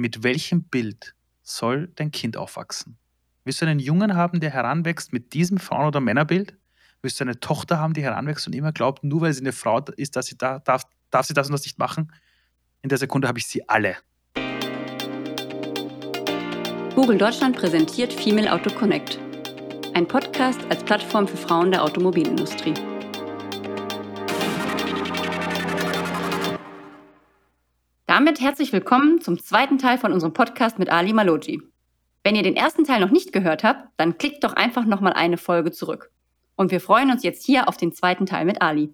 mit welchem Bild soll dein Kind aufwachsen? Willst du einen Jungen haben, der heranwächst mit diesem Frauen- oder Männerbild? Willst du eine Tochter haben, die heranwächst und immer glaubt, nur weil sie eine Frau ist, dass sie da, darf, darf sie das und das nicht machen? In der Sekunde habe ich sie alle. Google Deutschland präsentiert Female Auto Connect. Ein Podcast als Plattform für Frauen der Automobilindustrie. Damit herzlich willkommen zum zweiten Teil von unserem Podcast mit Ali Maloji. Wenn ihr den ersten Teil noch nicht gehört habt, dann klickt doch einfach nochmal eine Folge zurück. Und wir freuen uns jetzt hier auf den zweiten Teil mit Ali.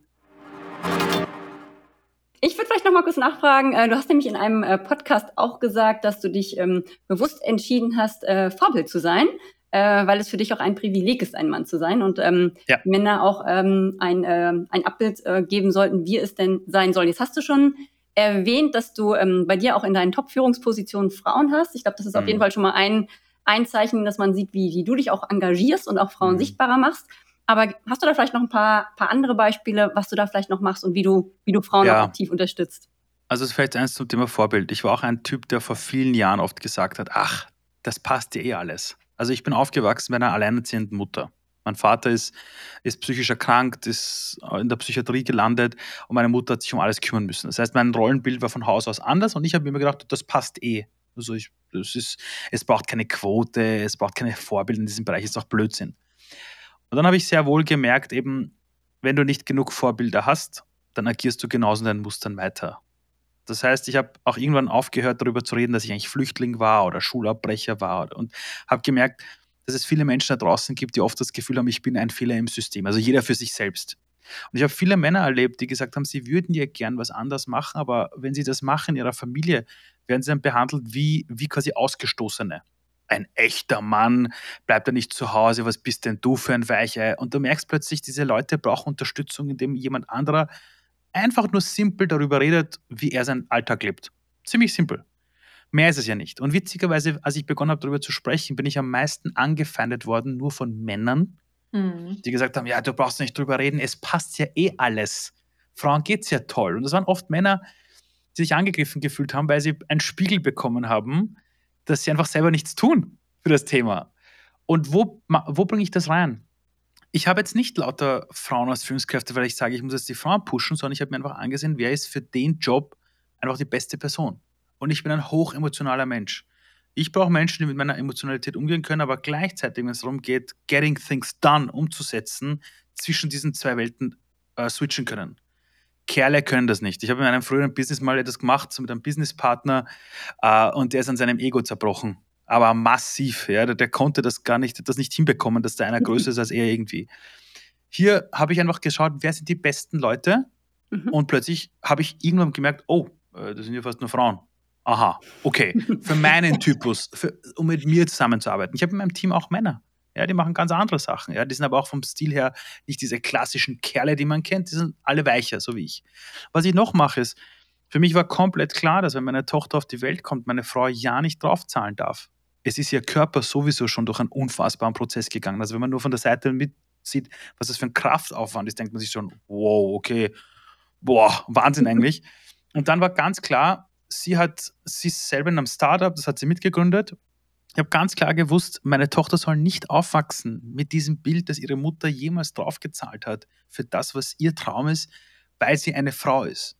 Ich würde vielleicht noch mal kurz nachfragen. Äh, du hast nämlich in einem äh, Podcast auch gesagt, dass du dich ähm, bewusst entschieden hast, äh, Vorbild zu sein, äh, weil es für dich auch ein Privileg ist, ein Mann zu sein und ähm, ja. Männer auch ähm, ein, äh, ein Abbild äh, geben sollten, wie es denn sein soll. Jetzt hast du schon erwähnt, dass du ähm, bei dir auch in deinen Top-Führungspositionen Frauen hast. Ich glaube, das ist mhm. auf jeden Fall schon mal ein, ein Zeichen, dass man sieht, wie, wie du dich auch engagierst und auch Frauen mhm. sichtbarer machst. Aber hast du da vielleicht noch ein paar, paar andere Beispiele, was du da vielleicht noch machst und wie du, wie du Frauen ja. aktiv unterstützt? Also es ist vielleicht eins zum Thema Vorbild. Ich war auch ein Typ, der vor vielen Jahren oft gesagt hat, ach, das passt dir eh alles. Also ich bin aufgewachsen bei einer alleinerziehenden Mutter. Mein Vater ist, ist psychisch erkrankt, ist in der Psychiatrie gelandet und meine Mutter hat sich um alles kümmern müssen. Das heißt, mein Rollenbild war von Haus aus anders und ich habe mir immer gedacht, das passt eh. Also ich, das ist, es braucht keine Quote, es braucht keine Vorbilder in diesem Bereich, ist auch Blödsinn. Und dann habe ich sehr wohl gemerkt, eben, wenn du nicht genug Vorbilder hast, dann agierst du genauso in deinen Mustern weiter. Das heißt, ich habe auch irgendwann aufgehört, darüber zu reden, dass ich eigentlich Flüchtling war oder Schulabbrecher war und habe gemerkt, dass es viele Menschen da draußen gibt, die oft das Gefühl haben, ich bin ein Fehler im System. Also jeder für sich selbst. Und ich habe viele Männer erlebt, die gesagt haben, sie würden ja gern was anders machen, aber wenn sie das machen in ihrer Familie, werden sie dann behandelt wie, wie quasi Ausgestoßene ein echter Mann, bleibt er nicht zu Hause, was bist denn du für ein Weichei? Und du merkst plötzlich, diese Leute brauchen Unterstützung, indem jemand anderer einfach nur simpel darüber redet, wie er seinen Alltag lebt. Ziemlich simpel. Mehr ist es ja nicht. Und witzigerweise, als ich begonnen habe, darüber zu sprechen, bin ich am meisten angefeindet worden, nur von Männern, mhm. die gesagt haben, ja, du brauchst nicht drüber reden, es passt ja eh alles. Frauen geht's ja toll. Und das waren oft Männer, die sich angegriffen gefühlt haben, weil sie einen Spiegel bekommen haben, dass sie einfach selber nichts tun für das Thema. Und wo, wo bringe ich das rein? Ich habe jetzt nicht lauter Frauen als Führungskräfte, weil ich sage, ich muss jetzt die Frauen pushen, sondern ich habe mir einfach angesehen, wer ist für den Job einfach die beste Person. Und ich bin ein hochemotionaler Mensch. Ich brauche Menschen, die mit meiner Emotionalität umgehen können, aber gleichzeitig, wenn es darum geht, getting things done umzusetzen, zwischen diesen zwei Welten äh, switchen können. Kerle können das nicht. Ich habe in einem früheren Business mal etwas gemacht, so mit einem Businesspartner, äh, und der ist an seinem Ego zerbrochen. Aber massiv, ja. Der, der, konnte das gar nicht, das nicht hinbekommen, dass da einer größer ist als er irgendwie. Hier habe ich einfach geschaut, wer sind die besten Leute? Mhm. Und plötzlich habe ich irgendwann gemerkt, oh, äh, das sind ja fast nur Frauen. Aha, okay. Für meinen Typus, für, um mit mir zusammenzuarbeiten. Ich habe in meinem Team auch Männer. Ja, die machen ganz andere Sachen. Ja, die sind aber auch vom Stil her nicht diese klassischen Kerle, die man kennt. Die sind alle weicher, so wie ich. Was ich noch mache, ist, für mich war komplett klar, dass wenn meine Tochter auf die Welt kommt, meine Frau ja nicht draufzahlen darf. Es ist ihr Körper sowieso schon durch einen unfassbaren Prozess gegangen. Also wenn man nur von der Seite mitsieht, was das für ein Kraftaufwand ist, denkt man sich schon, wow, okay, boah, Wahnsinn eigentlich. Und dann war ganz klar, sie hat, sie ist selber in einem Startup, das hat sie mitgegründet ich habe ganz klar gewusst, meine Tochter soll nicht aufwachsen mit diesem Bild, das ihre Mutter jemals draufgezahlt hat für das, was ihr Traum ist, weil sie eine Frau ist.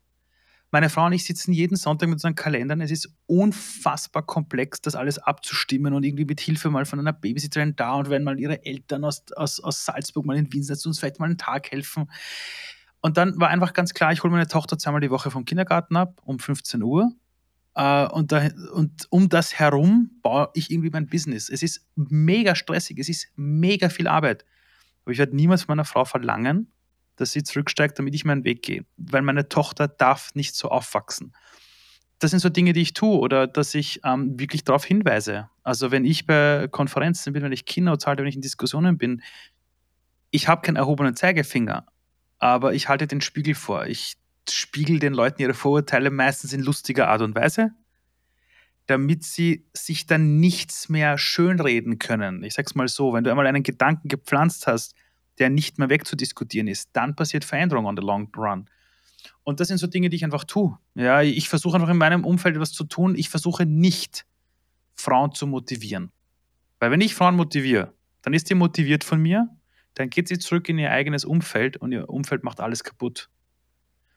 Meine Frau und ich sitzen jeden Sonntag mit unseren Kalendern. Es ist unfassbar komplex, das alles abzustimmen und irgendwie mit Hilfe mal von einer Babysitterin da und wenn mal ihre Eltern aus, aus, aus Salzburg mal in Wien sitzen, uns vielleicht mal einen Tag helfen. Und dann war einfach ganz klar, ich hole meine Tochter zweimal die Woche vom Kindergarten ab um 15 Uhr Uh, und, da, und, um das herum baue ich irgendwie mein Business. Es ist mega stressig, es ist mega viel Arbeit. Aber ich werde niemals meiner Frau verlangen, dass sie zurücksteigt, damit ich meinen Weg gehe. Weil meine Tochter darf nicht so aufwachsen. Das sind so Dinge, die ich tue oder dass ich ähm, wirklich darauf hinweise. Also wenn ich bei Konferenzen bin, wenn ich Keynotes halte, wenn ich in Diskussionen bin, ich habe keinen erhobenen Zeigefinger, aber ich halte den Spiegel vor. Ich spiegeln den Leuten ihre Vorurteile meistens in lustiger Art und Weise, damit sie sich dann nichts mehr schönreden können. Ich sag's mal so, wenn du einmal einen Gedanken gepflanzt hast, der nicht mehr wegzudiskutieren ist, dann passiert Veränderung on the long run. Und das sind so Dinge, die ich einfach tue. Ja, ich versuche einfach in meinem Umfeld etwas zu tun. Ich versuche nicht, Frauen zu motivieren. Weil wenn ich Frauen motiviere, dann ist die motiviert von mir, dann geht sie zurück in ihr eigenes Umfeld und ihr Umfeld macht alles kaputt.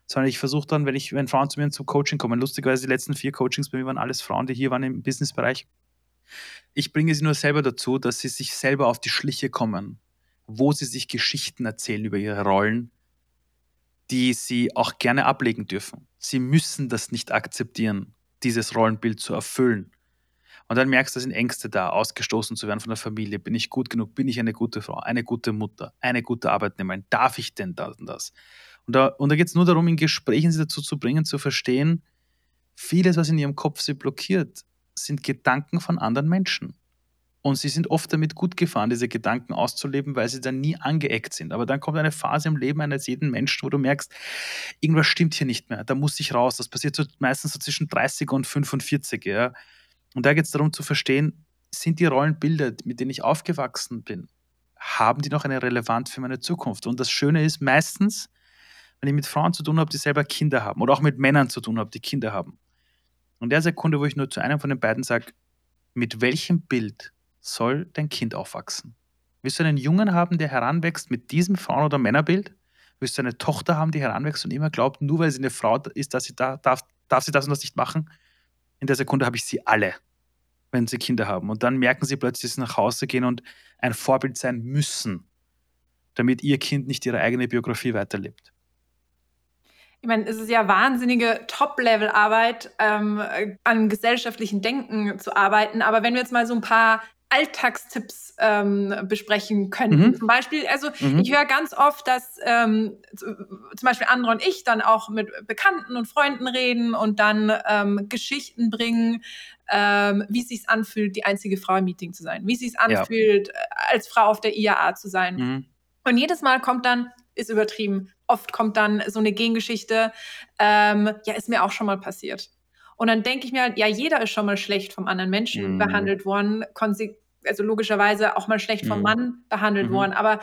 Sondern ich versuche dann, wenn ich, wenn Frauen zu mir zum Coaching kommen, lustigerweise die letzten vier Coachings bei mir waren alles Frauen, die hier waren im Businessbereich. Ich bringe sie nur selber dazu, dass sie sich selber auf die Schliche kommen, wo sie sich Geschichten erzählen über ihre Rollen, die sie auch gerne ablegen dürfen. Sie müssen das nicht akzeptieren, dieses Rollenbild zu erfüllen. Und dann merkst du, da sind Ängste da, ausgestoßen zu werden von der Familie. Bin ich gut genug? Bin ich eine gute Frau, eine gute Mutter, eine gute Arbeitnehmerin? Darf ich denn das und das? Und da, und da geht es nur darum, in Gesprächen sie dazu zu bringen, zu verstehen, vieles, was in ihrem Kopf sie blockiert, sind Gedanken von anderen Menschen. Und sie sind oft damit gut gefahren, diese Gedanken auszuleben, weil sie dann nie angeeckt sind. Aber dann kommt eine Phase im Leben eines jeden Menschen, wo du merkst, irgendwas stimmt hier nicht mehr. Da muss ich raus. Das passiert so meistens so zwischen 30 und 45. Ja. Und da geht es darum zu verstehen, sind die Rollenbilder, mit denen ich aufgewachsen bin, haben die noch eine Relevanz für meine Zukunft? Und das Schöne ist meistens, wenn ich mit Frauen zu tun habe, die selber Kinder haben oder auch mit Männern zu tun habe, die Kinder haben. Und der Sekunde, wo ich nur zu einem von den beiden sage, mit welchem Bild soll dein Kind aufwachsen? Willst du einen Jungen haben, der heranwächst mit diesem Frauen- oder Männerbild? Willst du eine Tochter haben, die heranwächst und immer glaubt, nur weil sie eine Frau ist, dass sie da, darf, darf sie das und das nicht machen? In der Sekunde habe ich sie alle, wenn sie Kinder haben. Und dann merken sie plötzlich, dass sie nach Hause gehen und ein Vorbild sein müssen, damit ihr Kind nicht ihre eigene Biografie weiterlebt. Ich meine, es ist ja wahnsinnige Top-Level-Arbeit, ähm, an gesellschaftlichen Denken zu arbeiten. Aber wenn wir jetzt mal so ein paar Alltagstipps ähm, besprechen könnten. Mhm. Zum Beispiel, also mhm. ich höre ganz oft, dass ähm, zum Beispiel andere und ich dann auch mit Bekannten und Freunden reden und dann ähm, Geschichten bringen, ähm, wie es sich anfühlt, die einzige Frau im Meeting zu sein, wie es sich anfühlt, ja. Äh, als Frau auf der IAA zu sein. Mhm. Und jedes Mal kommt dann, ist übertrieben, oft kommt dann so eine Gengeschichte, ähm, ja, ist mir auch schon mal passiert. Und dann denke ich mir halt, ja, jeder ist schon mal schlecht vom anderen Menschen mhm. behandelt worden, also logischerweise auch mal schlecht vom mhm. Mann behandelt mhm. worden, aber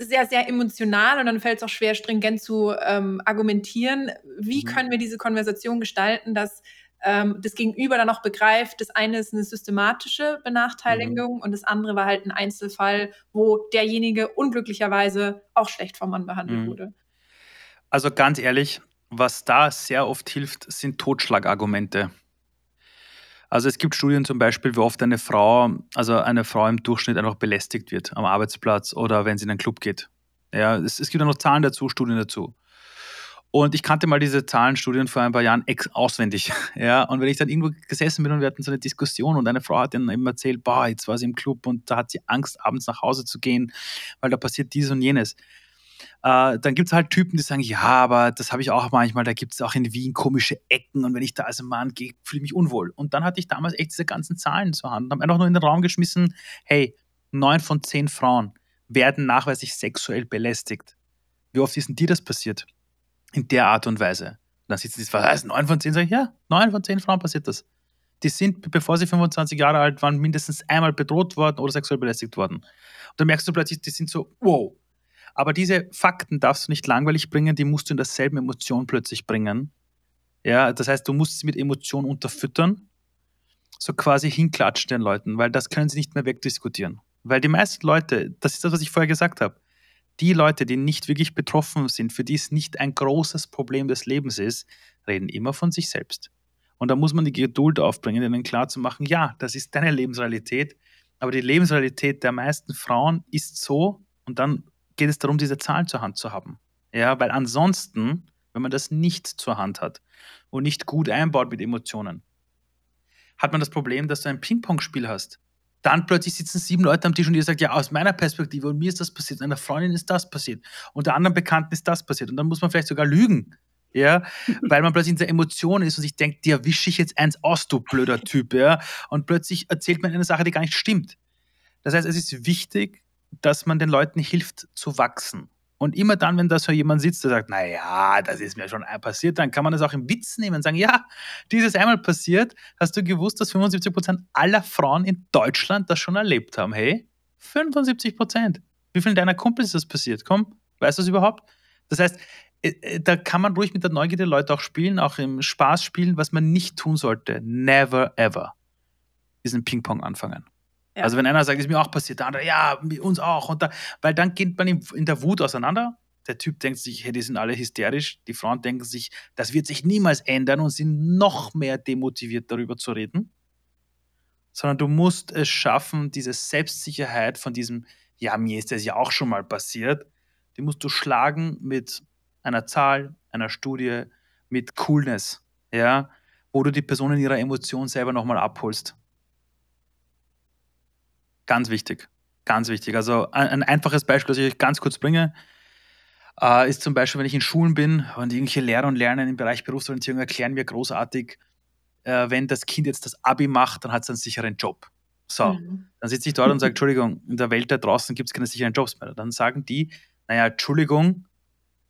sehr, sehr emotional und dann fällt es auch schwer, stringent zu ähm, argumentieren. Wie mhm. können wir diese Konversation gestalten, dass ähm, das Gegenüber dann auch begreift, das eine ist eine systematische Benachteiligung mhm. und das andere war halt ein Einzelfall, wo derjenige unglücklicherweise auch schlecht vom Mann behandelt mhm. wurde. Also ganz ehrlich, was da sehr oft hilft, sind Totschlagargumente. Also es gibt Studien zum Beispiel, wie oft eine Frau, also eine Frau im Durchschnitt einfach belästigt wird am Arbeitsplatz oder wenn sie in einen Club geht. Ja, es, es gibt ja noch Zahlen dazu, Studien dazu. Und ich kannte mal diese Zahlenstudien vor ein paar Jahren auswendig. Ja, und wenn ich dann irgendwo gesessen bin und wir hatten so eine Diskussion und eine Frau hat dann eben erzählt, boah, jetzt war sie im Club und da hat sie Angst, abends nach Hause zu gehen, weil da passiert dies und jenes. Äh, dann gibt es halt Typen, die sagen, ja, aber das habe ich auch manchmal, da gibt es auch in Wien komische Ecken und wenn ich da als Mann gehe, fühle ich mich unwohl. Und dann hatte ich damals echt diese ganzen Zahlen zur Hand und habe einfach nur in den Raum geschmissen, hey, neun von zehn Frauen werden nachweislich sexuell belästigt. Wie oft ist denn dir das passiert? In der Art und Weise. Und dann sitzen die, was heißt neun von zehn? Sag ich, ja, neun von zehn Frauen passiert das. Die sind, bevor sie 25 Jahre alt waren, mindestens einmal bedroht worden oder sexuell belästigt worden. Und dann merkst du plötzlich, die sind so, wow, aber diese Fakten darfst du nicht langweilig bringen, die musst du in derselben Emotion plötzlich bringen. Ja, das heißt, du musst sie mit Emotion unterfüttern, so quasi hinklatschen den Leuten, weil das können sie nicht mehr wegdiskutieren. Weil die meisten Leute, das ist das, was ich vorher gesagt habe, die Leute, die nicht wirklich betroffen sind, für die es nicht ein großes Problem des Lebens ist, reden immer von sich selbst. Und da muss man die Geduld aufbringen, ihnen klar zu machen, ja, das ist deine Lebensrealität, aber die Lebensrealität der meisten Frauen ist so, und dann geht es darum, diese Zahlen zur Hand zu haben. Ja, weil ansonsten, wenn man das nicht zur Hand hat und nicht gut einbaut mit Emotionen, hat man das Problem, dass du ein Ping-Pong-Spiel hast. Dann plötzlich sitzen sieben Leute am Tisch und ihr sagt, ja, aus meiner Perspektive und mir ist das passiert, einer Freundin ist das passiert und der anderen Bekannten ist das passiert. Und dann muss man vielleicht sogar lügen, ja, weil man plötzlich in der Emotion ist und sich denkt, dir wische ich jetzt eins aus, du blöder Typ, ja, und plötzlich erzählt man eine Sache, die gar nicht stimmt. Das heißt, es ist wichtig, dass man den Leuten hilft zu wachsen. Und immer dann, wenn da so jemand sitzt, der sagt, naja, das ist mir schon passiert, dann kann man das auch im Witz nehmen und sagen, ja, dieses einmal passiert, hast du gewusst, dass 75 Prozent aller Frauen in Deutschland das schon erlebt haben? Hey, 75 Prozent. Wie vielen deiner Kumpels ist das passiert? Komm, weißt du das überhaupt? Das heißt, äh, äh, da kann man ruhig mit der Neugierde der Leute auch spielen, auch im Spaß spielen. Was man nicht tun sollte, never ever, ein Ping-Pong anfangen. Ja. Also wenn einer sagt, ist mir auch passiert, der andere, ja, uns auch. Und da, weil dann geht man in der Wut auseinander. Der Typ denkt sich, hey, die sind alle hysterisch. Die Frauen denken sich, das wird sich niemals ändern und sind noch mehr demotiviert, darüber zu reden. Sondern du musst es schaffen, diese Selbstsicherheit von diesem, ja, mir ist das ja auch schon mal passiert, die musst du schlagen mit einer Zahl, einer Studie, mit Coolness, ja, wo du die Person in ihrer Emotion selber nochmal abholst. Ganz wichtig, ganz wichtig. Also ein, ein, einfaches Beispiel, das ich euch ganz kurz bringe, äh, ist zum Beispiel, wenn ich in Schulen bin und irgendwelche Lehrer und Lerner im Bereich Berufsorientierung erklären mir großartig, äh, wenn das Kind jetzt das Abi macht, dann hat es einen sicheren Job. So, mhm. dann sitze ich dort und sage, Entschuldigung, in der Welt da draußen gibt es keine sicheren Jobs mehr. Dann sagen die, naja, Entschuldigung,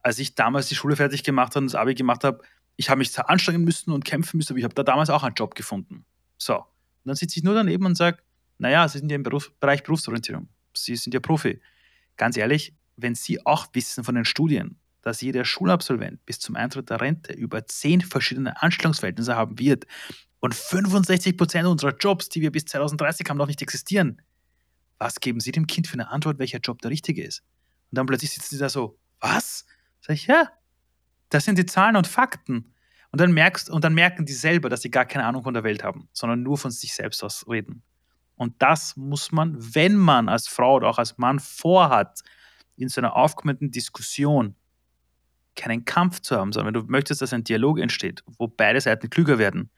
als ich damals die Schule fertig gemacht habe und das Abi gemacht habe, ich habe mich zwar anstrengen müssen und kämpfen müssen, aber ich habe da damals auch einen Job gefunden. So. Und dann sitze ich nur daneben und sage, naja, Sie sind ja im Beruf, Bereich Berufsorientierung. Sie sind ja Profi. Ganz ehrlich, wenn Sie auch wissen von den Studien, dass jeder Schulabsolvent bis zum Eintritt der Rente über zehn verschiedene Anstellungsverhältnisse haben wird und 65 Prozent unserer Jobs, die wir bis 2030 haben, noch nicht existieren, was geben Sie dem Kind für eine Antwort, welcher Job der richtige ist? Und dann plötzlich sitzen sie da so, was? Sag ich, ja, das sind die Zahlen und Fakten. Und dann merkst und dann merken die selber, dass sie gar keine Ahnung von der Welt haben, sondern nur von sich selbst aus reden. Und das muss man, wenn man als Frau oder auch als Mann vorhat, in so einer aufkommenden Diskussion keinen Kampf zu haben, sondern wenn du möchtest, dass ein Dialog entsteht, wo beide Seiten klüger werden,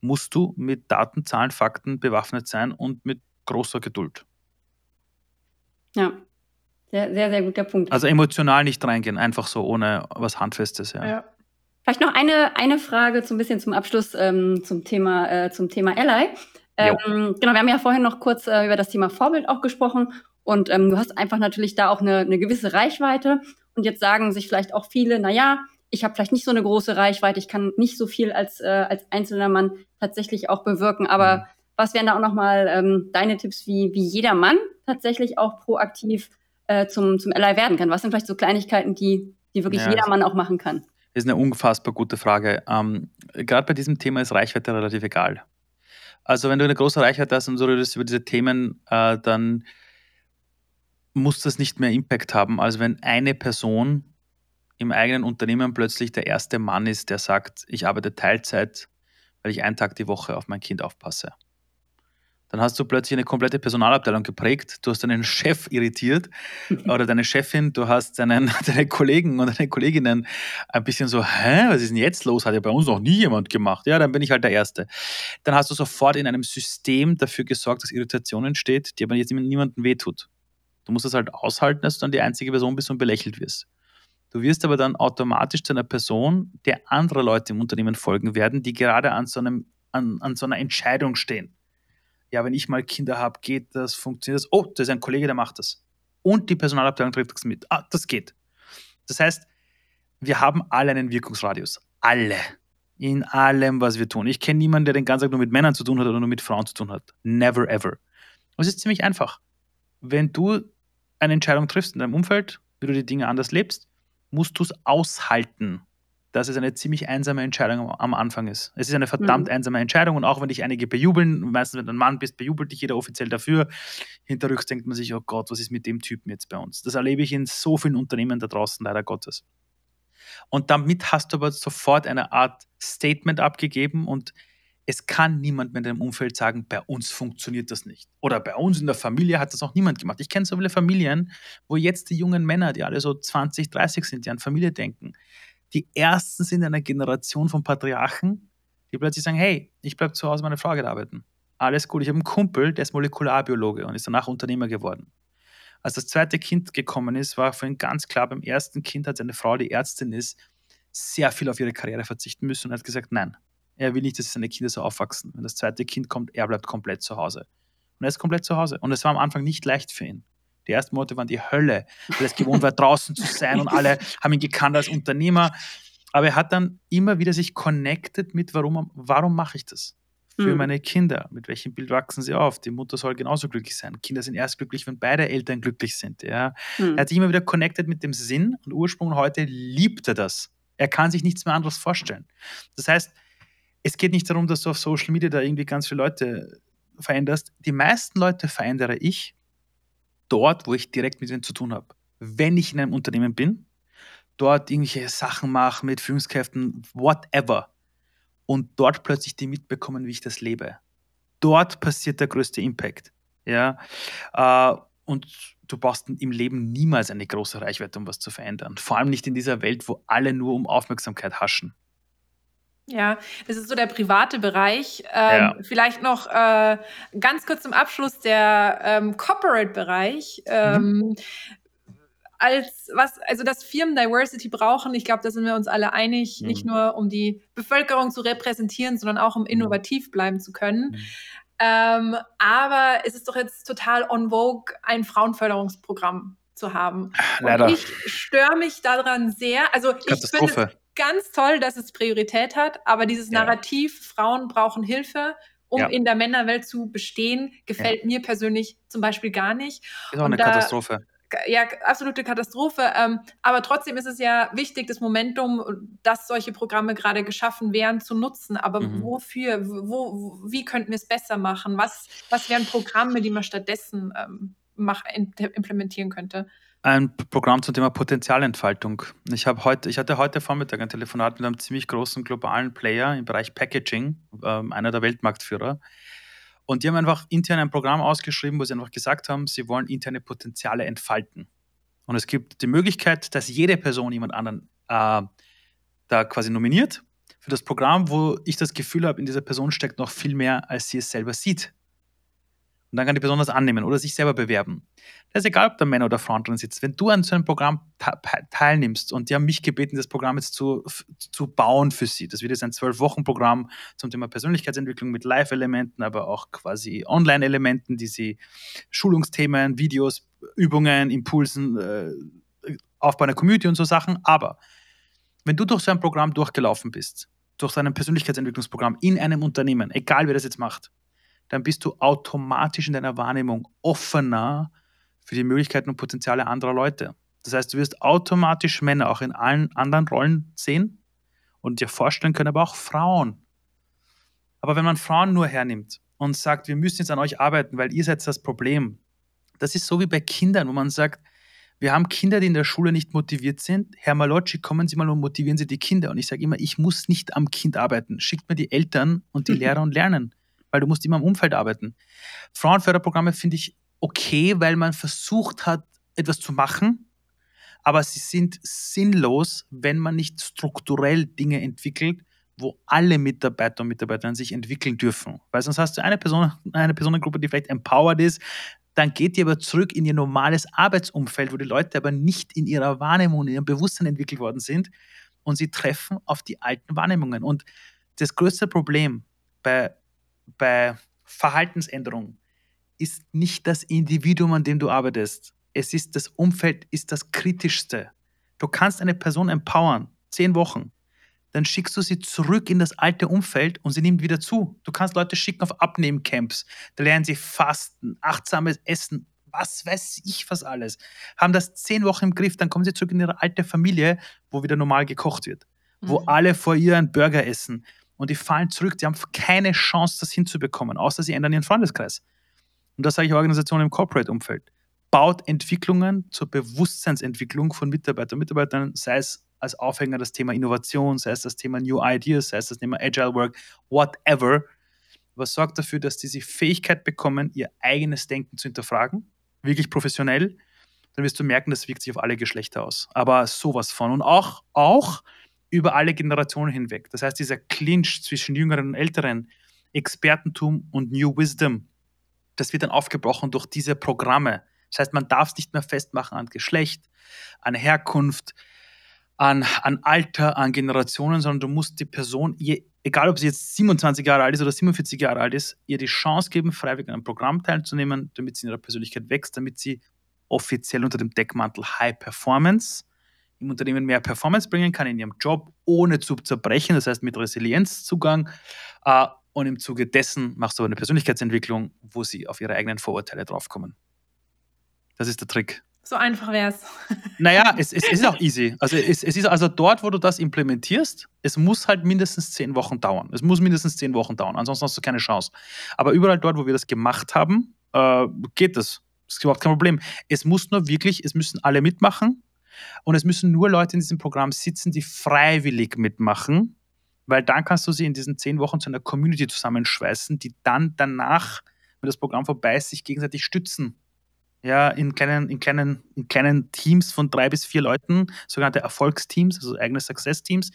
musst du mit Daten, Zahlen, Fakten bewaffnet sein und mit großer Geduld. Ja, sehr, sehr, sehr guter Punkt. Also emotional nicht reingehen, einfach so ohne was Handfestes, ja. ja. Vielleicht noch eine, eine Frage so ein bisschen zum Abschluss ähm, zum Thema, äh, zum Thema Ally. Ähm, genau, wir haben ja vorhin noch kurz äh, über das Thema Vorbild auch gesprochen und ähm, du hast einfach natürlich da auch eine, eine gewisse Reichweite und jetzt sagen sich vielleicht auch viele, na ja, ich habe vielleicht nicht so eine große Reichweite, ich kann nicht so viel als, äh, als einzelner Mann tatsächlich auch bewirken, aber mhm. was wären da auch nochmal ähm, deine Tipps, wie, wie jeder Mann tatsächlich auch proaktiv äh, zum, zum Ally werden kann? Was sind vielleicht so Kleinigkeiten, die, die wirklich ja, jedermann auch machen kann? Das ist eine unfassbar gute Frage. Ähm, Gerade bei diesem Thema ist Reichweite relativ egal. Also wenn du eine große Reichweite hast und so redest über diese Themen, äh, dann muss das nicht mehr Impact haben. Also wenn eine Person im eigenen Unternehmen plötzlich der erste Mann ist, der sagt, ich arbeite Teilzeit, weil ich einen Tag die Woche auf mein Kind aufpasse dann hast du plötzlich eine komplette Personalabteilung geprägt. Du hast deinen Chef irritiert oder deine Chefin, du hast deinen, deine Kollegen und deine Kolleginnen ein bisschen so, hä, was ist denn jetzt los? Hat ja bei uns noch nie jemand gemacht. Ja, dann bin ich halt der Erste. Dann hast du sofort in einem System dafür gesorgt, dass Irritation entsteht, die aber jetzt niemandem wehtut. Du musst das halt aushalten, dass du dann die einzige Person bist und belächelt wirst. Du wirst aber dann automatisch zu einer Person, der andere Leute im Unternehmen folgen werden, die gerade an so, einem, an, an so einer Entscheidung stehen ja, wenn ich mal Kinder habe, geht das, funktioniert das. Oh, da ist ein Kollege, der macht das. Und die Personalabteilung trägt das mit. Ah, das geht. Das heißt, wir haben alle einen Wirkungsradius. Alle. In allem, was wir tun. Ich kenne niemanden, der den ganzen Tag nur mit Männern zu tun hat oder nur mit Frauen zu tun hat. Never ever. Und es ist ziemlich einfach. Wenn du eine Entscheidung triffst in deinem Umfeld, wie du die Dinge anders lebst, musst du es aushalten dass es eine ziemlich einsame Entscheidung am Anfang ist. Es ist eine verdammt mhm. einsame Entscheidung und auch wenn dich einige bejubeln, meistens wenn du ein Mann bist, bejubelt dich jeder offiziell dafür. Hinterrücks denkt man sich, oh Gott, was ist mit dem Typen jetzt bei uns? Das erlebe ich in so vielen Unternehmen da draußen, leider Gottes. Und damit hast du aber sofort eine Art Statement abgegeben und es kann niemand mehr in deinem Umfeld sagen, bei uns funktioniert das nicht. Oder bei uns in der Familie hat das auch niemand gemacht. Ich kenne so viele Familien, wo jetzt die jungen Männer, die alle so 20, 30 sind, die an Familie denken, die ersten sind in einer Generation von Patriarchen, die plötzlich sagen, hey, ich bleibe zu Hause, meine Frau geht arbeiten. Alles gut. Ich habe einen Kumpel, der ist Molekularbiologe und ist danach Unternehmer geworden. Als das zweite Kind gekommen ist, war für ihn ganz klar, beim ersten Kind hat seine Frau, die Ärztin ist, sehr viel auf ihre Karriere verzichten müssen und hat gesagt, nein, er will nicht, dass seine Kinder so aufwachsen. Wenn das zweite Kind kommt, er bleibt komplett zu Hause. Und er ist komplett zu Hause. Und es war am Anfang nicht leicht für ihn. Die ersten Monate waren die Hölle, weil es gewohnt war, draußen zu sein und alle haben ihn gekannt als Unternehmer. Aber er hat dann immer wieder sich connected mit, warum, warum mache ich das? für mhm. meine Kinder. Mit welchem Bild wachsen sie auf? Die Mutter soll genauso glücklich sein. Kinder sind erst glücklich, wenn beide Eltern glücklich sind. Ja. Mhm. Er hat sich immer wieder connected mit dem Sinn und Ursprung und heute liebt er das. Er kann sich nichts mehr anderes vorstellen. Das heißt, es geht nicht darum, dass du auf Social Media da irgendwie ganz viele Leute veränderst. Die meisten Leute verändere ich dort, wo ich direkt mit ihnen zu tun habe. Wenn ich in einem Unternehmen bin, dort irgendwelche Sachen mache mit Führungskräften, whatever. Und dort plötzlich die mitbekommen, wie ich das lebe. Dort passiert der größte Impact. Ja, äh, und du brauchst im Leben niemals eine große Reichweite, um was zu verändern. Vor allem nicht in dieser Welt, wo alle nur um Aufmerksamkeit haschen. Ja, das ist so der private Bereich. Ähm, ja. Vielleicht noch äh, ganz kurz zum Abschluss der ähm, Corporate-Bereich. Ähm, mhm. Als was, also dass Firmen Diversity brauchen, ich glaube, da sind wir uns alle einig, mhm. nicht nur um die Bevölkerung zu repräsentieren, sondern auch um mhm. innovativ bleiben zu können. Mhm. Ähm, aber es ist doch jetzt total on vogue, ein Frauenförderungsprogramm zu haben. Leider. Und ich störe mich daran sehr. Also ich finde ganz toll, dass es Priorität hat, aber dieses ja. Narrativ, Frauen brauchen Hilfe, um ja. in der Männerwelt zu bestehen, gefällt ja. mir persönlich zum Beispiel gar nicht. Ist auch eine da, Katastrophe. Ja, absolute Katastrophe. Ähm, aber trotzdem ist es ja wichtig, das Momentum, dass solche Programme gerade geschaffen werden, zu nutzen. Aber mhm. wofür? Wo, wie könnten wir es besser machen? Was, was wären Programme, die man stattdessen ähm, mach, implementieren könnte? Ein Programm zum Thema Potenzialentfaltung. Ich, heute, ich hatte heute Vormittag ein Telefonat mit einem ziemlich großen globalen Player im Bereich Packaging, äh, einer der Weltmarktführer. Und die haben einfach intern ein Programm ausgeschrieben, wo sie einfach gesagt haben, sie wollen interne Potenziale entfalten. Und es gibt die Möglichkeit, dass jede Person jemand anderen äh, da quasi nominiert für das Programm, wo ich das Gefühl habe, in dieser Person steckt noch viel mehr, als sie es selber sieht. Und dann kann die Person das annehmen oder sich selber bewerben. Das ist egal, ob da Männer oder Frauen drin sitzt. Wenn du an so einem Programm teilnimmst und die haben mich gebeten, das Programm jetzt zu, zu bauen für sie. Das wird jetzt ein Zwölf-Wochen-Programm zum Thema Persönlichkeitsentwicklung mit Live-Elementen, aber auch quasi Online-Elementen, die sie Schulungsthemen, Videos, Übungen, Impulsen, äh, Aufbau einer Community und so Sachen. Aber wenn du durch so ein Programm durchgelaufen bist, durch so ein Persönlichkeitsentwicklungsprogramm in einem Unternehmen, egal wer das jetzt macht, dann bist du automatisch in deiner Wahrnehmung offener für die Möglichkeiten und Potenziale anderer Leute. Das heißt, du wirst automatisch Männer auch in allen anderen Rollen sehen und dir vorstellen können, aber auch Frauen. Aber wenn man Frauen nur hernimmt und sagt, wir müssen jetzt an euch arbeiten, weil ihr seid das Problem, das ist so wie bei Kindern, wo man sagt, wir haben Kinder, die in der Schule nicht motiviert sind. Herr Malocci, kommen Sie mal und motivieren Sie die Kinder. Und ich sage immer, ich muss nicht am Kind arbeiten. Schickt mir die Eltern und die Lehrer und lernen weil du musst immer im Umfeld arbeiten. Frauenförderprogramme finde ich okay, weil man versucht hat, etwas zu machen, aber sie sind sinnlos, wenn man nicht strukturell Dinge entwickelt, wo alle Mitarbeiter und Mitarbeiterinnen sich entwickeln dürfen. Weil sonst hast du eine Person, eine Personengruppe, die vielleicht empowered ist, dann geht die aber zurück in ihr normales Arbeitsumfeld, wo die Leute aber nicht in ihrer Wahrnehmung, in ihrem Bewusstsein entwickelt worden sind und sie treffen auf die alten Wahrnehmungen. Und das größte Problem bei bei Verhaltensänderung ist nicht das Individuum, an dem du arbeitest. Es ist das Umfeld, ist das Kritischste. Du kannst eine Person empowern, zehn Wochen, dann schickst du sie zurück in das alte Umfeld und sie nimmt wieder zu. Du kannst Leute schicken auf Abnehmcamps, da lernen sie Fasten, achtsames Essen, was weiß ich was alles. Haben das zehn Wochen im Griff, dann kommen sie zurück in ihre alte Familie, wo wieder normal gekocht wird, mhm. wo alle vor ihr einen Burger essen, und die fallen zurück. Die haben keine Chance, das hinzubekommen, außer sie ändern ihren Freundeskreis. Und das sage ich Organisationen im Corporate-Umfeld. Baut Entwicklungen zur Bewusstseinsentwicklung von Mitarbeitern und Mitarbeitern, sei es als Aufhänger das Thema Innovation, sei es das Thema New Ideas, sei es das Thema Agile Work, whatever. Was sorgt dafür, dass die die Fähigkeit bekommen, ihr eigenes Denken zu hinterfragen, wirklich professionell, dann wirst du merken, das wirkt sich auf alle Geschlechter aus. Aber sowas von. Und auch, auch über alle Generationen hinweg. Das heißt, dieser Clinch zwischen Jüngeren und Älteren, Expertentum und New Wisdom, das wird dann aufgebrochen durch diese Programme. Das heißt, man darf es nicht mehr festmachen an Geschlecht, an Herkunft, an, an Alter, an Generationen, sondern du musst die Person, je, egal ob sie jetzt 27 Jahre alt ist oder 47 Jahre alt ist, ihr die Chance geben, freiwillig an einem Programm teilzunehmen, damit sie in ihrer Persönlichkeit wächst, damit sie offiziell unter dem Deckmantel High Performance im Unternehmen mehr Performance bringen kann in ihrem Job, ohne zu zerbrechen, das heißt mit Resilienzzugang äh, Und im Zuge dessen machst du aber eine Persönlichkeitsentwicklung, wo sie auf ihre eigenen Vorurteile draufkommen. Das ist der Trick. So einfach wäre es. Naja, es, es, ist auch easy. Also es, es ist also dort, wo du das implementierst, es muss halt mindestens zehn Wochen dauern. Es muss mindestens zehn Wochen dauern, ansonsten hast du keine Chance. Aber überall dort, wo wir das gemacht haben, äh, geht das. Das ist überhaupt kein Problem. Es muss nur wirklich, es müssen alle mitmachen und es müssen nur Leute in diesem Programm sitzen, die freiwillig mitmachen, weil dann kannst du sie in diesen zehn Wochen zu einer Community zusammenschweißen, die dann danach, wenn das Programm vorbei ist, sich gegenseitig stützen. Ja, in kleinen, in kleinen, in kleinen Teams von drei bis vier Leuten, sogenannte Erfolgsteams, also eigene Success-Teams.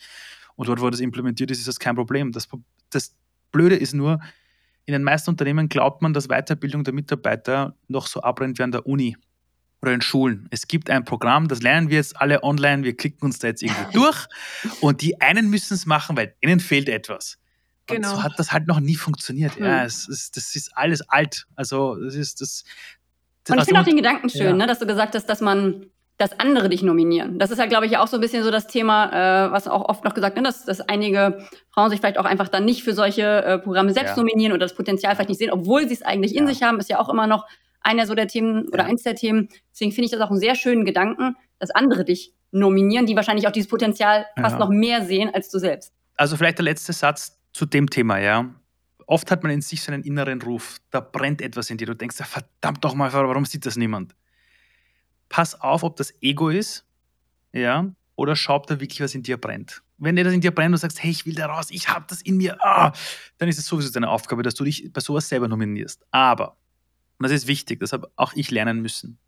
Und dort, wo das implementiert ist, ist das kein Problem. Das, das Blöde ist nur, in den meisten Unternehmen glaubt man, dass Weiterbildung der Mitarbeiter noch so abbrennt wie an der Uni oder in Schulen. Es gibt ein Programm, das lernen wir jetzt alle online, wir klicken uns da jetzt irgendwie durch und die einen müssen es machen, weil ihnen fehlt etwas. Und genau. so hat das halt noch nie funktioniert. Mhm. Ja, es ist, das ist alles alt. Also das ist das. das und ich also, finde auch den Gedanken schön, ja. ne, dass du gesagt hast, dass man dass andere dich nominieren. Das ist ja, glaube ich, auch so ein bisschen so das Thema, äh, was auch oft noch gesagt wird, dass, dass einige Frauen sich vielleicht auch einfach dann nicht für solche äh, Programme selbst ja. nominieren oder das Potenzial vielleicht nicht sehen, obwohl sie es eigentlich in sich haben, ist ja auch immer noch einer so der Themen oder eins der Themen. Deswegen finde ich das auch einen sehr schönen Gedanken, dass andere dich nominieren, die wahrscheinlich auch dieses Potenzial fast noch mehr sehen als du selbst. Also vielleicht der letzte Satz zu dem Thema, ja. Oft hat man in sich so einen inneren Ruf, da brennt etwas in dir. Du denkst, verdammt doch mal, warum sieht das niemand? Pass auf, ob das Ego ist, ja, oder schau, ob da wirklich was in dir brennt. Wenn dir das in dir brennt und sagst, hey, ich will da raus, ich habe das in mir, ah, dann ist es sowieso deine Aufgabe, dass du dich bei sowas selber nominierst. Aber und das ist wichtig, das habe auch ich lernen müssen.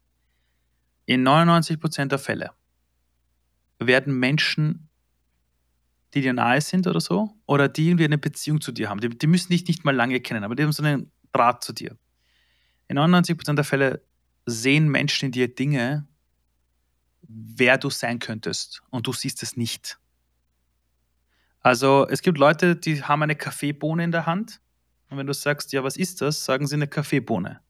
In 99% der Fälle werden Menschen, die dir nahe sind oder so, oder die irgendwie eine Beziehung zu dir haben, die, die müssen dich nicht mal lange kennen, aber die haben so einen Draht zu dir. In 99% der Fälle sehen Menschen in dir Dinge, wer du sein könntest und du siehst es nicht. Also es gibt Leute, die haben eine Kaffeebohne in der Hand und wenn du sagst, ja, was ist das, sagen sie eine Kaffeebohne.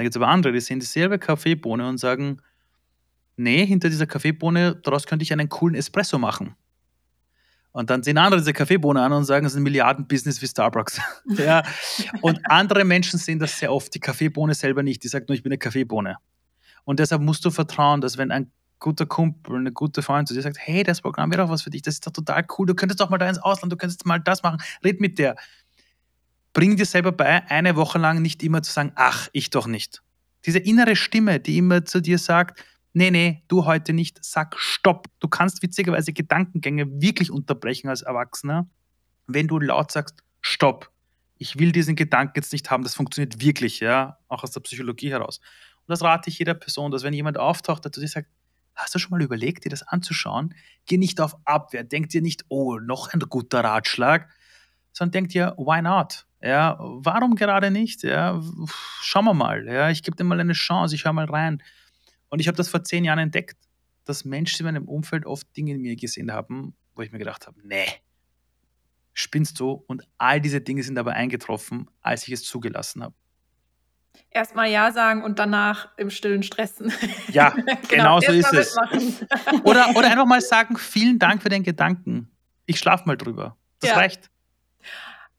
Dann gibt es aber andere, die sehen dieselbe Kaffeebohne und sagen, nee, hinter dieser Kaffeebohne, daraus könnte ich einen coolen Espresso machen. Und dann sehen andere diese Kaffeebohne an und sagen, es ist ein Milliardenbusiness wie Starbucks. ja. Und andere Menschen sehen das sehr oft, die Kaffeebohne selber nicht. Die sagt nur, ich bin eine Kaffeebohne. Und deshalb musst du vertrauen, dass wenn ein guter Kumpel, eine gute Freundin zu dir sagt, hey, das Programm wäre doch was für dich, das ist doch total cool, du könntest doch mal da ins Ausland, du könntest mal das machen, red mit der bring dir selber bei, eine Woche lang nicht immer zu sagen, ach, ich doch nicht. Diese innere Stimme, die immer zu dir sagt, nee, nee, du heute nicht, sag Stopp. Du kannst witzigerweise Gedankengänge wirklich unterbrechen als Erwachsener, wenn du laut sagst, Stopp. Ich will diesen Gedanken jetzt nicht haben, das funktioniert wirklich, ja, auch aus der Psychologie heraus. Und das rate ich jeder Person, dass wenn jemand auftaucht, der zu dir sagt, hast du schon mal überlegt, dir das anzuschauen? Geh nicht auf Abwehr, denk dir nicht, oh, noch ein guter Ratschlag, sondern denk dir, why not? Ja, warum gerade nicht? Ja, schauen wir mal. Ja, ich gebe dir mal eine Chance, ich höre mal rein. Und ich habe das vor zehn Jahren entdeckt, dass Menschen in meinem Umfeld oft Dinge in mir gesehen haben, wo ich mir gedacht habe, nee, spinnst du? Und all diese Dinge sind aber eingetroffen, als ich es zugelassen habe. Erstmal Ja sagen und danach im Stillen stressen. Ja, genau, genau so ist es. Oder, oder einfach mal sagen, vielen Dank für den Gedanken. Ich schlafe mal drüber. Das ja. reicht.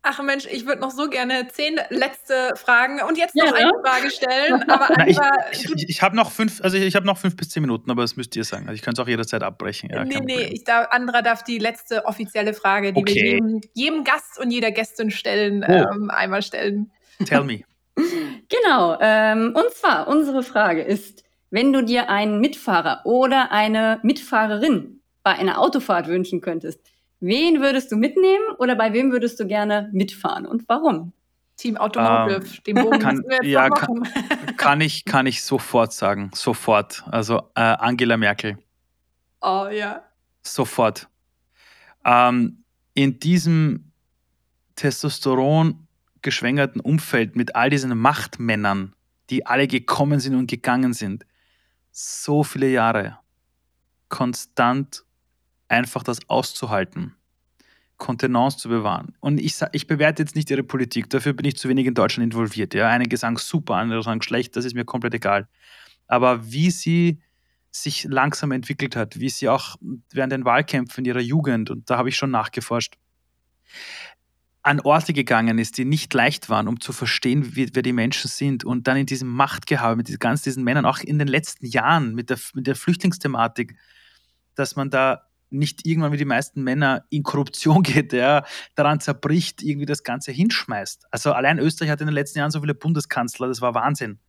Ach Mensch, ich würde noch so gerne zehn letzte Fragen und jetzt noch ja, eine ne? Frage stellen. Aber Na, ich ich, ich, ich habe noch fünf, also ich habe noch fünf bis zehn Minuten, aber das müsst ihr sagen. Also ich kann es auch jederzeit abbrechen. Ja, nee, nee, ich darf, Andra darf die letzte offizielle Frage, die okay. wir jedem, jedem, Gast und jeder Gästin stellen, oh. ähm, einmal stellen. Tell me. genau. Ähm, und zwar, unsere Frage ist, wenn du dir einen Mitfahrer oder eine Mitfahrerin bei einer Autofahrt wünschen könntest, Wen würdest du mitnehmen oder bei wem würdest du gerne mitfahren und warum? Team Automotive, ähm, den Bogen kann, ja, kann, kann, ich, kann ich sofort sagen. Sofort. Also äh, Angela Merkel. Oh ja. Sofort. Ähm, in diesem Testosteron geschwängerten Umfeld mit all diesen Machtmännern, die alle gekommen sind und gegangen sind, so viele Jahre konstant einfach das auszuhalten, Kontenance zu bewahren. Und ich, ich bewerte jetzt nicht ihre Politik, dafür bin ich zu wenig in Deutschland involviert. Ja? Einige sagen super, andere sagen schlecht, das ist mir komplett egal. Aber wie sie sich langsam entwickelt hat, wie sie auch während den Wahlkämpfen ihrer Jugend, und da habe ich schon nachgeforscht, an Orte gegangen ist, die nicht leicht waren, um zu verstehen, wie, wer die Menschen sind. Und dann in diesem Machtgehabe mit ganz diesen Männern, auch in den letzten Jahren mit der, mit der Flüchtlingsthematik, dass man da nicht irgendwann wie die meisten Männer in Korruption geht, der daran zerbricht, irgendwie das Ganze hinschmeißt. Also allein Österreich hat in den letzten Jahren so viele Bundeskanzler, das war Wahnsinn.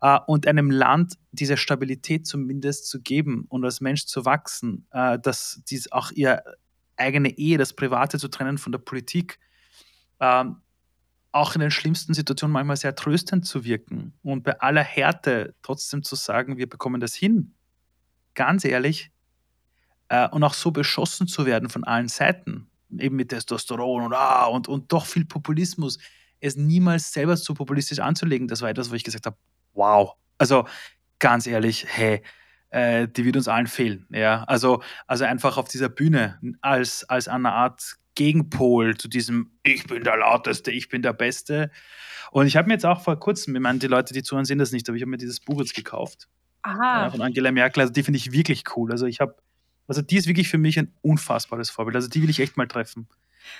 Äh, und einem Land diese Stabilität zumindest zu geben und als Mensch zu wachsen, äh, dass dies auch ihr eigene Ehe, das Private zu trennen von der Politik, ähm, auch in den schlimmsten Situationen manchmal sehr tröstend zu wirken und bei aller Härte trotzdem zu sagen, wir bekommen das hin. Ganz ehrlich, äh, und auch so beschossen zu werden von allen Seiten, eben mit Testosteron und, ah, und, und doch viel Populismus, es niemals selber so populistisch anzulegen, das war etwas, wo ich gesagt habe, wow. Also ganz ehrlich, hey, äh, die wird uns allen fehlen. Ja? Also, also einfach auf dieser Bühne als, als eine Art Gegenpol zu diesem Ich bin der Lauteste, ich bin der Beste. Und ich habe mir jetzt auch vor kurzem, ich meine, die Leute, die zuhören, sehen das nicht, aber ich habe mir dieses Buch jetzt gekauft. Aha. Ja, von Angela Merkel. Also die finde ich wirklich cool. Also ich habe also die ist wirklich für mich ein unfassbares Vorbild. Also die will ich echt mal treffen.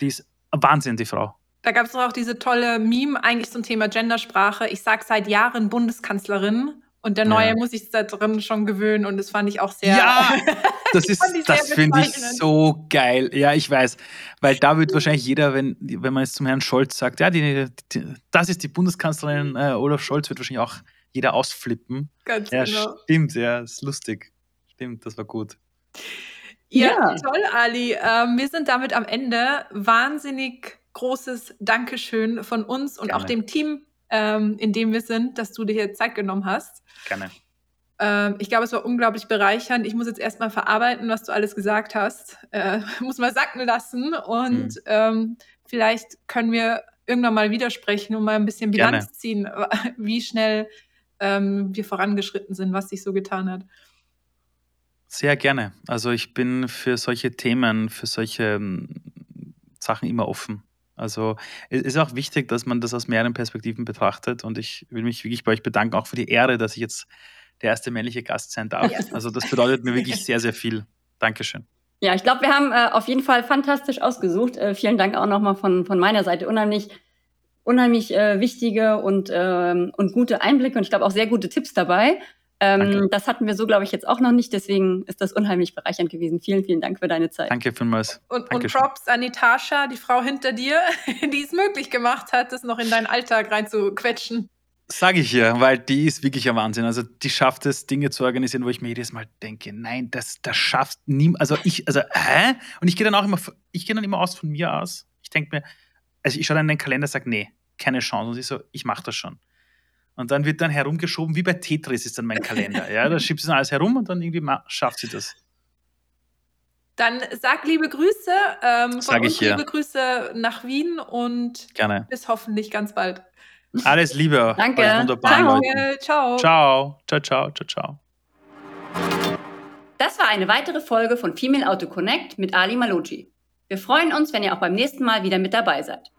Die ist Wahnsinn, die Frau. Da gab es auch diese tolle Meme eigentlich zum Thema Gendersprache. Ich sage seit Jahren Bundeskanzlerin und der Neue ja. muss sich da drin schon gewöhnen und das fand ich auch sehr. Ja, das ist, das finde ich so geil. Ja, ich weiß, weil da wird wahrscheinlich jeder, wenn, wenn man jetzt zum Herrn Scholz sagt, ja, die, die, das ist die Bundeskanzlerin äh, Olaf Scholz, wird wahrscheinlich auch jeder ausflippen. Ganz ja, genau. Stimmt, ja, ist lustig. Stimmt, das war gut. Ja, ja. toll, Ali. Ähm, wir sind damit am Ende. Wahnsinnig großes Dankeschön von uns und Gerne. auch dem Team, ähm, in dem wir sind, dass du dir hier Zeit genommen hast. Gerne. Ähm, ich glaube, es war unglaublich bereichernd. Ich muss jetzt erstmal verarbeiten, was du alles gesagt hast. Äh, muss mal sacken lassen und mhm. ähm, vielleicht können wir irgendwann mal widersprechen und mal ein bisschen Bilanz Gerne. ziehen, wie schnell ähm, wir vorangeschritten sind, was sich so getan hat. Sehr gerne. Also ich bin für solche Themen, für solche ähm, Sachen immer offen. Also es ist auch wichtig, dass man das aus mehreren Perspektiven betrachtet und ich will mich wirklich bei euch bedanken, auch für die Ehre, dass ich jetzt der erste männliche Gast sein darf. Also das bedeutet mir wirklich sehr, sehr viel. Dankeschön. Ja, ich glaube, wir haben äh, auf jeden Fall fantastisch ausgesucht. Äh, vielen Dank auch nochmal von, von meiner Seite. Unheimlich, unheimlich äh, wichtige und, ähm, und gute Einblicke und ich glaube auch sehr gute Tipps dabei. Ähm, das hatten wir so, glaube ich, jetzt auch noch nicht. Deswegen ist das unheimlich bereichernd gewesen. Vielen, vielen Dank für deine Zeit. Danke vielmals. Und, und Props an die Tascha, die Frau hinter dir, die es möglich gemacht hat, das noch in deinen Alltag reinzuquetschen. Sage ich hier, weil die ist wirklich ein Wahnsinn. Also die schafft es, Dinge zu organisieren, wo ich mir jedes Mal denke, nein, das, das schafft niemand. Also ich, also, hä? Und ich gehe dann auch immer, ich gehe dann immer aus von mir aus. Ich denke mir, also ich schaue dann in den Kalender und sage, nee, keine Chance. Und ich so, ich mache das schon. Und dann wird dann herumgeschoben, wie bei Tetris ist dann mein Kalender. Ja, da schiebt sie dann alles herum und dann irgendwie schafft sie das. Dann sag liebe Grüße. Ähm, sag ich hier. Liebe Grüße nach Wien und Gerne. bis hoffentlich ganz bald. Alles Liebe. Danke. Danke. Ciao. Ciao. Ciao, ciao, ciao, ciao. Das war eine weitere Folge von Female Auto Connect mit Ali Maloji. Wir freuen uns, wenn ihr auch beim nächsten Mal wieder mit dabei seid.